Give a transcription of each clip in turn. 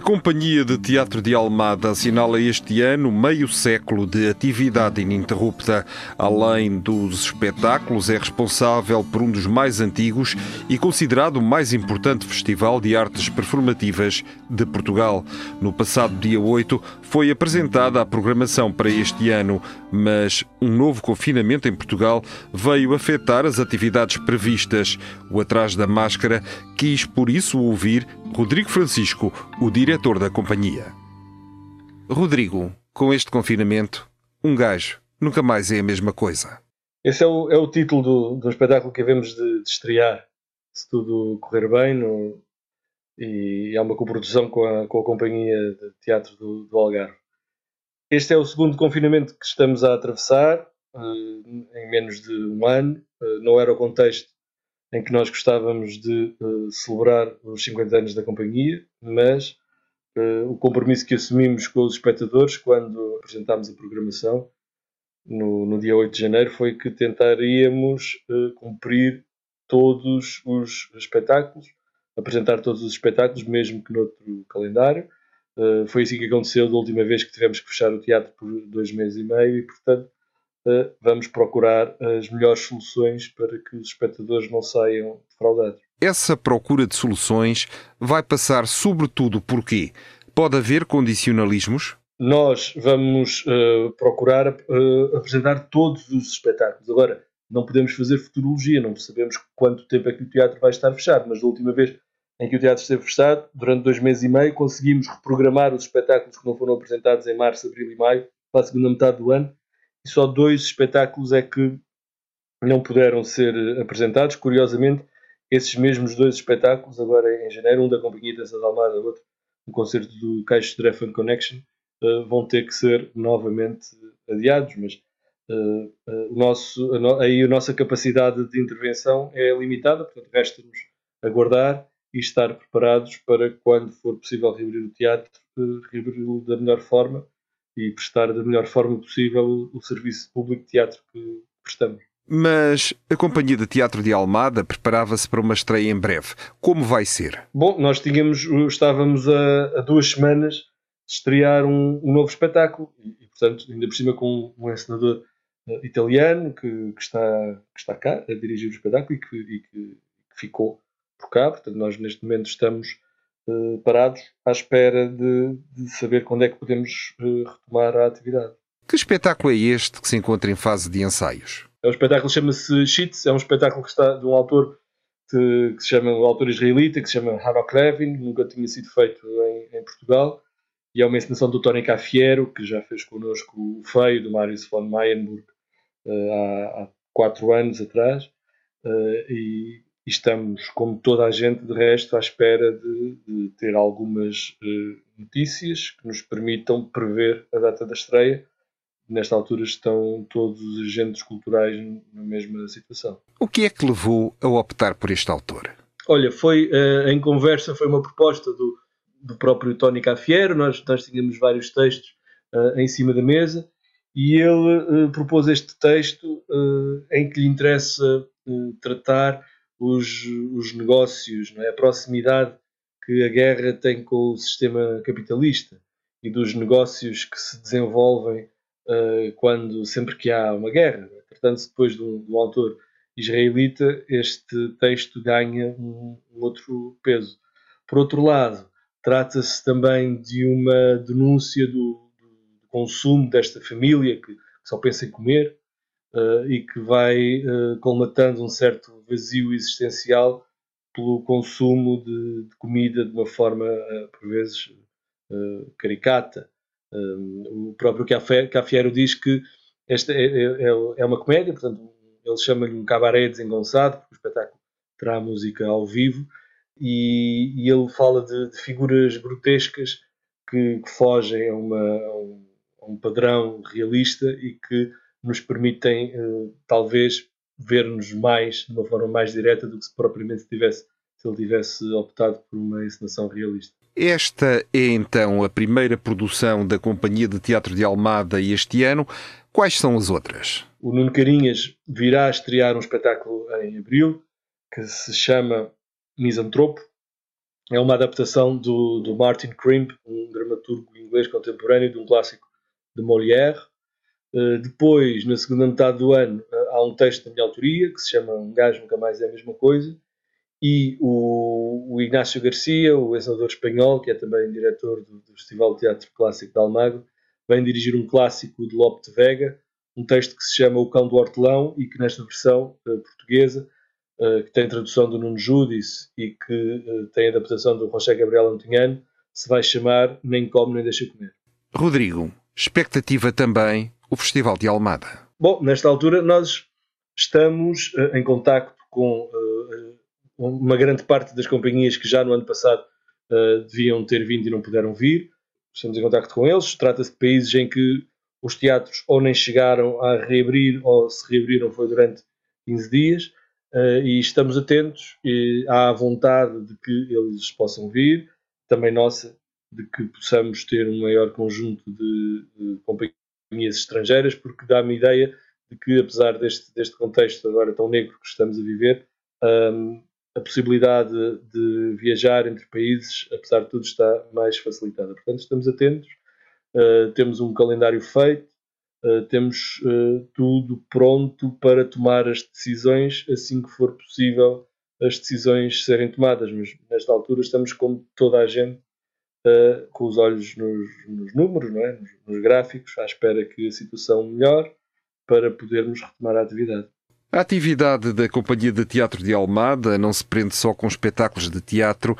Companhia de Teatro de Almada assinala este ano meio século de atividade ininterrupta. Além dos espetáculos, é responsável por um dos mais antigos e considerado o mais importante festival de artes performativas de Portugal. No passado dia 8 foi apresentada a programação para este ano, mas um novo confinamento em Portugal veio afetar as atividades previstas. O Atrás da Máscara quis, por isso, ouvir Rodrigo Francisco, o diretor da companhia. Rodrigo, com este confinamento, um gajo nunca mais é a mesma coisa. Esse é o, é o título do, do espetáculo que havemos de, de estrear, se tudo correr bem, no, e é uma coprodução com a, com a Companhia de Teatro do, do Algarve. Este é o segundo confinamento que estamos a atravessar, uh, em menos de um ano. Uh, não era o contexto em que nós gostávamos de uh, celebrar os 50 anos da companhia, mas o compromisso que assumimos com os espectadores quando apresentámos a programação no, no dia 8 de janeiro foi que tentaríamos cumprir todos os espetáculos, apresentar todos os espetáculos, mesmo que noutro calendário. foi assim que aconteceu da última vez que tivemos que fechar o teatro por dois meses e meio e, portanto, vamos procurar as melhores soluções para que os espectadores não saiam defraudados. Essa procura de soluções vai passar sobretudo por quê? Pode haver condicionalismos? Nós vamos uh, procurar uh, apresentar todos os espetáculos. Agora, não podemos fazer futurologia, não sabemos quanto tempo é que o teatro vai estar fechado, mas da última vez em que o teatro esteve fechado, durante dois meses e meio, conseguimos reprogramar os espetáculos que não foram apresentados em março, abril e maio para a segunda metade do ano e só dois espetáculos é que não puderam ser apresentados. Curiosamente, esses mesmos dois espetáculos, agora em janeiro, um da Companhia de Dança de Almada, outro um concerto do Caixo de Refund Connection, uh, vão ter que ser novamente adiados, mas uh, uh, o nosso, a, no, aí a nossa capacidade de intervenção é limitada, portanto resta-nos aguardar e estar preparados para quando for possível reabrir o teatro, reabri-lo da melhor forma e prestar da melhor forma possível o serviço público de teatro que prestamos. Mas a Companhia de Teatro de Almada preparava-se para uma estreia em breve. Como vai ser? Bom, nós tínhamos, estávamos a, a duas semanas de estrear um, um novo espetáculo e, e, portanto, ainda por cima com um encenador uh, italiano que, que, está, que está cá a dirigir o espetáculo e que, e que, que ficou por cá. Portanto, nós neste momento estamos uh, parados à espera de, de, saber quando é que podemos uh, retomar a atividade. Que espetáculo é este que se encontra em fase de ensaios? É um espetáculo que chama-se Sheets, é um espetáculo que está de um autor que, que se chama, um autor israelita, que se chama Hanok Levin, nunca tinha sido feito em, em, Portugal, e é uma encenação do Tony Cafiero, que já fez connosco o Feio, do Marius von Mayenburg, uh, há, há quatro anos atrás, e, e estamos, como toda a gente, de resto, à espera de, de ter algumas uh, notícias que nos permitam prever a data da estreia. Nesta altura estão todos os agentes culturais na mesma situação. O que é que levou a optar por este autor? Olha, foi uh, em conversa, foi uma proposta do, do próprio Tony Cafiero, nós, nós tínhamos vários textos uh, em cima da mesa e ele propôs este texto em que lhe interessa tratar os, os negócios, não é? a proximidade que a guerra tem com o sistema capitalista e dos negócios que se desenvolvem uh, quando sempre que há uma guerra. Portanto, depois de um, de um autor israelita, este texto ganha um, um outro peso. Por outro lado, trata-se também de uma denúncia do, do, consumo desta família que, que só pensa em comer, uh, e que vai uh, colmatando um certo vazio existencial pelo consumo de, de comida de uma forma, uh, por vezes, caricata. o próprio Cafiero diz que esta é, é, é, uma comédia, portanto, ele chama-lhe um cabaré desengonçado, porque o espetáculo terá música ao vivo, e, e ele fala de, de figuras grotescas que, que fogem a, uma, a, um, a, um, padrão realista e que nos permitem, uh, talvez, ver-nos mais, de uma forma mais direta do que se propriamente tivesse, se ele tivesse optado por uma encenação realista. Esta é então a primeira produção da Companhia de Teatro de Almada este ano. Quais são as outras? O Nuno Carinhas virá a estrear um espetáculo em abril que se chama Misantropo. É uma adaptação do, do Martin Crimp, um dramaturgo inglês contemporâneo de um clássico de Molière. Uh, depois, na segunda metade do ano, uh, há um texto da minha autoria que se chama Um Gajo Nunca Mais é a Mesma Coisa. E o, o Ignácio Garcia, o ensinador espanhol, que é também diretor do, do Festival de Teatro Clássico de Almagro, vem dirigir um clássico de Lope de Vega, um texto que se chama O Cão do Hortelão e que nesta versão uh, portuguesa eh, que tem tradução do Nuno Judice e que uh, tem adaptação do José Gabriel Antonhano, se vai chamar Nem Come Nem Deixa Comer. Rodrigo, expectativa também o Festival de Almada. Bom, nesta altura nós estamos uh, em contacto com uma grande parte das companhias que já no ano passado deviam ter vindo e não puderam vir. Estamos em contacto com eles. Trata-se de países em que os teatros ou nem chegaram a reabrir ou se reabriram foi durante 15 dias. Uh, e estamos atentos a vontade de que eles possam vir, também nossa, de que possamos ter um maior conjunto de, de companhias estrangeiras, porque dá-me ideia de que, apesar deste, deste contexto agora tão negro que estamos a viver, um, a possibilidade de, de viajar entre países, apesar de tudo, está mais facilitada. Portanto, estamos atentos, uh, temos um calendário feito, Uh, temos uh, tudo pronto para tomar as decisões assim que for possível as decisões serem tomadas, mas nesta altura estamos como toda a gente uh, com os olhos nos, nos números, não é? nos, nos, gráficos, à espera que a situação melhore para podermos retomar a atividade. A atividade da Companhia de Teatro de Almada não se prende só com espetáculos de teatro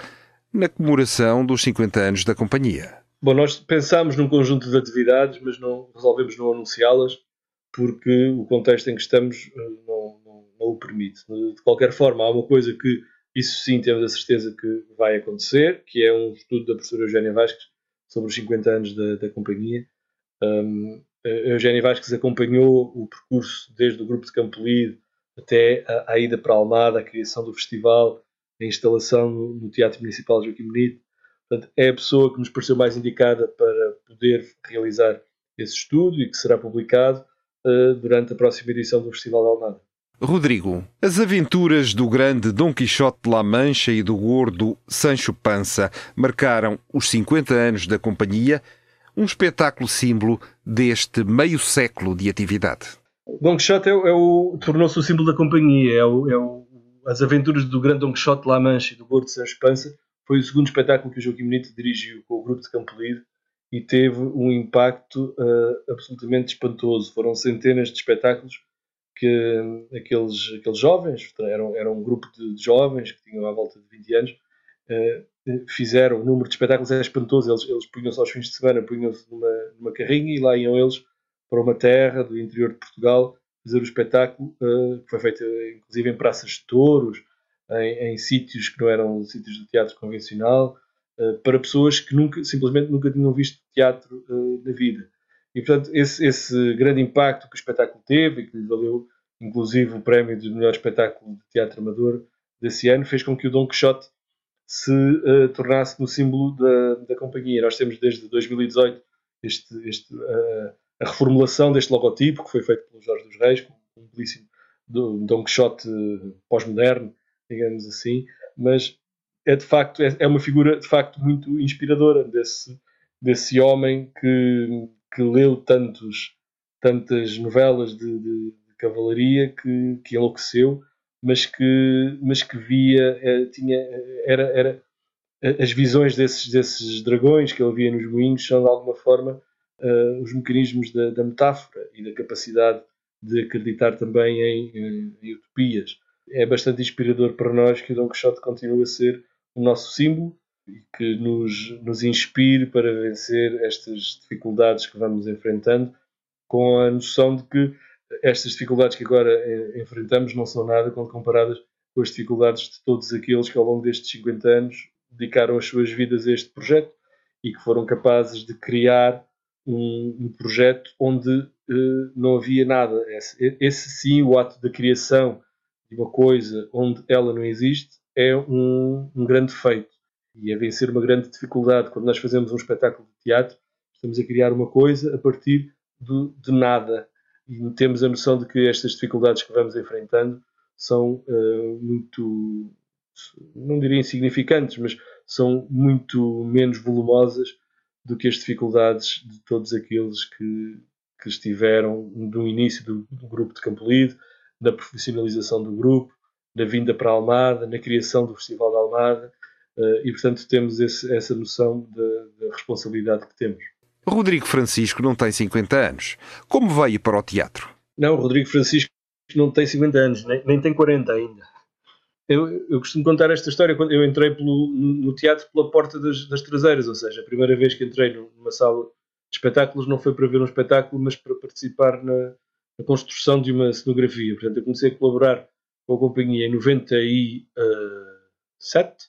na comemoração dos 50 anos da companhia. Bom, nós pensámos num conjunto de atividades, mas não resolvemos não anunciá-las porque o contexto em que estamos eh, não, não, não, o permite. De qualquer forma, há uma coisa que, isso sim, temos a certeza que vai acontecer, que é um estudo da professora Eugénia Vasques sobre os 50 anos da, da companhia. Um, Eugénia Vasques acompanhou o percurso desde o grupo de Campolide até a, a, ida para a Almada, a criação do festival, a instalação no, no Teatro Municipal Joaquim Benito Portanto, é a pessoa que nos pareceu mais indicada para poder realizar esse estudo e que será publicado uh, durante a próxima edição do Festival de Almada. Rodrigo, as aventuras do grande Dom Quixote de La Mancha e do gordo Sancho Panza marcaram os 50 anos da companhia, um espetáculo símbolo deste meio século de atividade. Dom Quixote é, é o, tornou-se o símbolo da companhia, é, o, é o, as aventuras do grande Dom Quixote de La Mancha e do gordo Sancho Panza foi o segundo espetáculo que o Joaquim Benito dirigiu com o grupo de Campolide e teve um impacto uh, absolutamente espantoso. Foram centenas de espetáculos que aqueles, aqueles jovens, eram, eram um grupo de, jovens que tinham à volta de 20 anos, uh, fizeram. O número de espetáculos é espantoso. Eles, eles punham-se aos fins de semana, punham-se numa, numa carrinha e lá iam eles para uma terra do interior de Portugal fazer o espetáculo, que foi feito inclusive em praças de touros, em, em sítios que não eram sítios de teatro convencional, para pessoas que nunca, simplesmente nunca tinham visto teatro na vida. E, portanto, esse, esse, grande impacto que o espetáculo teve e que lhe valeu, inclusive, o prémio de melhor espetáculo de teatro amador desse ano, fez com que o Dom Quixote se uh, tornasse no símbolo da, da companhia. Nós temos desde 2018 este, este, uh, a reformulação deste logotipo, que foi feito pelo Jorge dos Reis, um belíssimo Dom Quixote pós-moderno, digamos assim, mas é de facto é, é uma figura de facto muito inspiradora desse desse homem que, que leu tantos tantas novelas de, de, de cavalaria que, que enlouqueceu, mas que mas que via é, tinha era era as visões desses desses dragões que ele via nos moinhos são de alguma forma uh, os mecanismos da, da, metáfora e da capacidade de acreditar também em, em, em utopias. É bastante inspirador para nós que o Don Quixote continue a ser o nosso símbolo e que nos, nos inspire para vencer estas dificuldades que vamos enfrentando, com a noção de que estas dificuldades que agora enfrentamos não são nada quando comparadas com as dificuldades de todos aqueles que ao longo destes 50 anos dedicaram as suas vidas a este projeto e que foram capazes de criar um, um projeto onde uh, não havia nada. Esse, esse, sim, o ato da criação de uma coisa onde ela não existe, é um, um grande feito. E é vencer uma grande dificuldade. Quando nós fazemos um espetáculo de teatro, estamos a criar uma coisa a partir de, de nada. E temos a noção de que estas dificuldades que vamos enfrentando são uh, muito, não diria insignificantes, mas são muito menos volumosas do que as dificuldades de todos aqueles que, que estiveram no início do, do grupo de Campolide, na profissionalização do grupo, na vinda para a Almada, na criação do Festival da Almada, e portanto temos esse, essa noção da responsabilidade que temos. Rodrigo Francisco não tem 50 anos. Como veio para o teatro? Não, Rodrigo Francisco não tem 50 anos, nem, nem tem 40 ainda. Eu, eu, costumo contar esta história quando eu entrei pelo, no, teatro pela porta das, das, traseiras, ou seja, a primeira vez que entrei numa sala de espetáculos não foi para ver um espetáculo, mas para participar na, na construção de uma cenografia. Portanto, eu comecei a colaborar com a companhia em 97.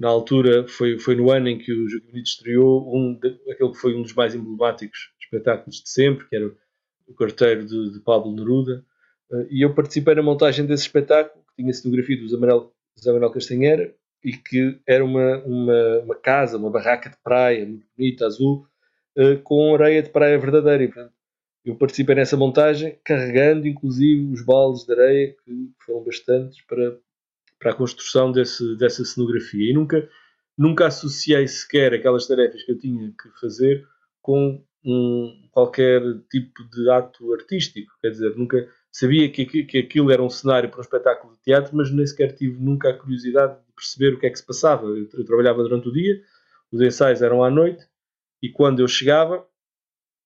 Na altura, foi, foi no ano em que o Joaquim Benito estreou um, aquele que foi um dos mais emblemáticos espetáculos de sempre, que era o carteiro de, de Pablo Neruda. Uh, e eu participei na montagem desse espetáculo, que tinha a cenografia do José Manuel, Castanheira, e que era uma, uma, uma, casa, uma barraca de praia, muito bonita, azul, uh, com areia de praia verdadeira. E, portanto, eu participei nessa montagem, carregando inclusive os baldes de areia, que foram bastantes, para, para a construção desse, dessa cenografia. E nunca, nunca associei sequer aquelas tarefas que eu tinha que fazer com um, qualquer tipo de ato artístico. Quer dizer, nunca sabia que, que, aquilo era um cenário para um espetáculo de teatro, mas nem sequer tive nunca a curiosidade de perceber o que é que se passava. Eu, eu trabalhava durante o dia, os ensaios eram à noite, e quando eu chegava,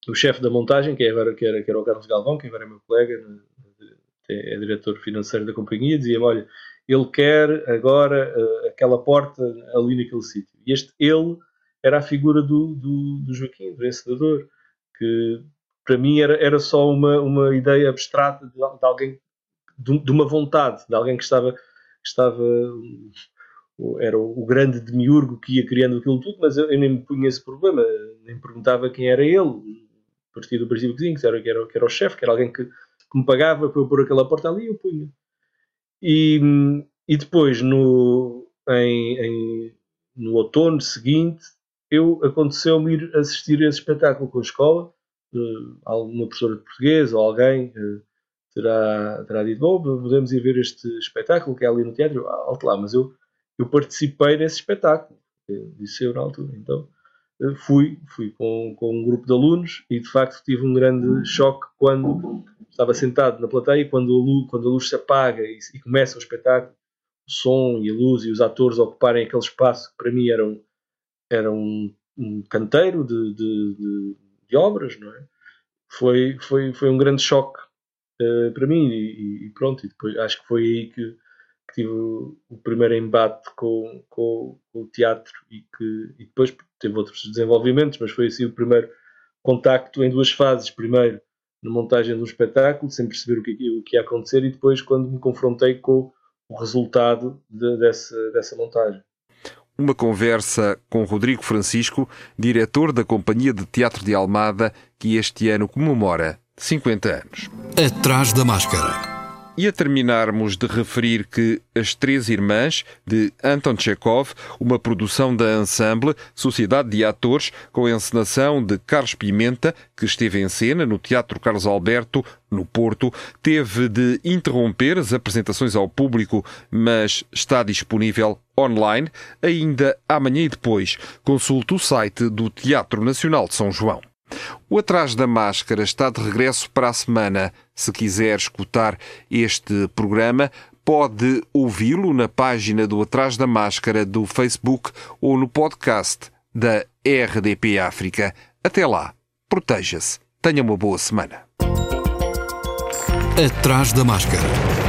o chefe da montagem, que, é agora, que, era, que era o Carlos Galvão, que agora é meu colega, é, é diretor financeiro da companhia, dizia-me: Olha, ele quer agora uh, aquela porta ali naquele sítio. E este ele era a figura do, do, do Joaquim, do encenador, que para mim era, era só uma, uma ideia abstrata de, de alguém, de, de, uma vontade, de alguém que estava, que estava era o, grande demiurgo que ia criando aquilo tudo, mas eu, eu nem me punha esse problema, nem perguntava quem era ele, partir do princípio que, era, que, era, que era o chefe, que era alguém que, que, me pagava para eu pôr aquela porta ali, eu punha. E, e depois, no, em, em, no outono seguinte, eu aconteceu-me ir assistir a esse espetáculo com a escola, uh, alguma professora de português ou alguém uh, terá, terá dito, bom, podemos ir ver este espetáculo que é ali no teatro, eu, alto lá, mas eu, eu participei nesse espetáculo, disse eu na altura, então fui, fui com, com um grupo de alunos e de facto tive um grande choque quando estava sentado na plateia e quando a luz, quando a luz se apaga e, e começa o espetáculo, o som e a luz e os atores ocuparem aquele espaço que para mim era um, era um, um canteiro de, de, de, de, obras, não é? Foi, foi, foi um grande choque uh, para mim e, e, pronto, e depois acho que foi aí que que tive o, primeiro embate com, com, com, o teatro e que e depois teve outros desenvolvimentos, mas foi assim o primeiro contacto em duas fases. Primeiro, na montagem de um espetáculo, sem perceber o que, o que ia acontecer, e depois, quando me confrontei com o resultado de, dessa, dessa montagem. Uma conversa com Rodrigo Francisco, diretor da Companhia de Teatro de Almada, que este ano comemora 50 anos. Atrás da máscara. E a terminarmos de referir que As Três Irmãs, de Anton Chekhov, uma produção da Ensemble, Sociedade de Atores, com a encenação de Carlos Pimenta, que esteve em cena no Teatro Carlos Alberto, no Porto, teve de interromper as apresentações ao público, mas está disponível online ainda amanhã e depois. Consulte o site do Teatro Nacional de São João. O Atrás da Máscara está de regresso para a semana. Se quiser escutar este programa, pode ouvi-lo na página do Atrás da Máscara do Facebook ou no podcast da RDP África. Até lá, proteja-se. Tenha uma boa semana. Atrás da Máscara.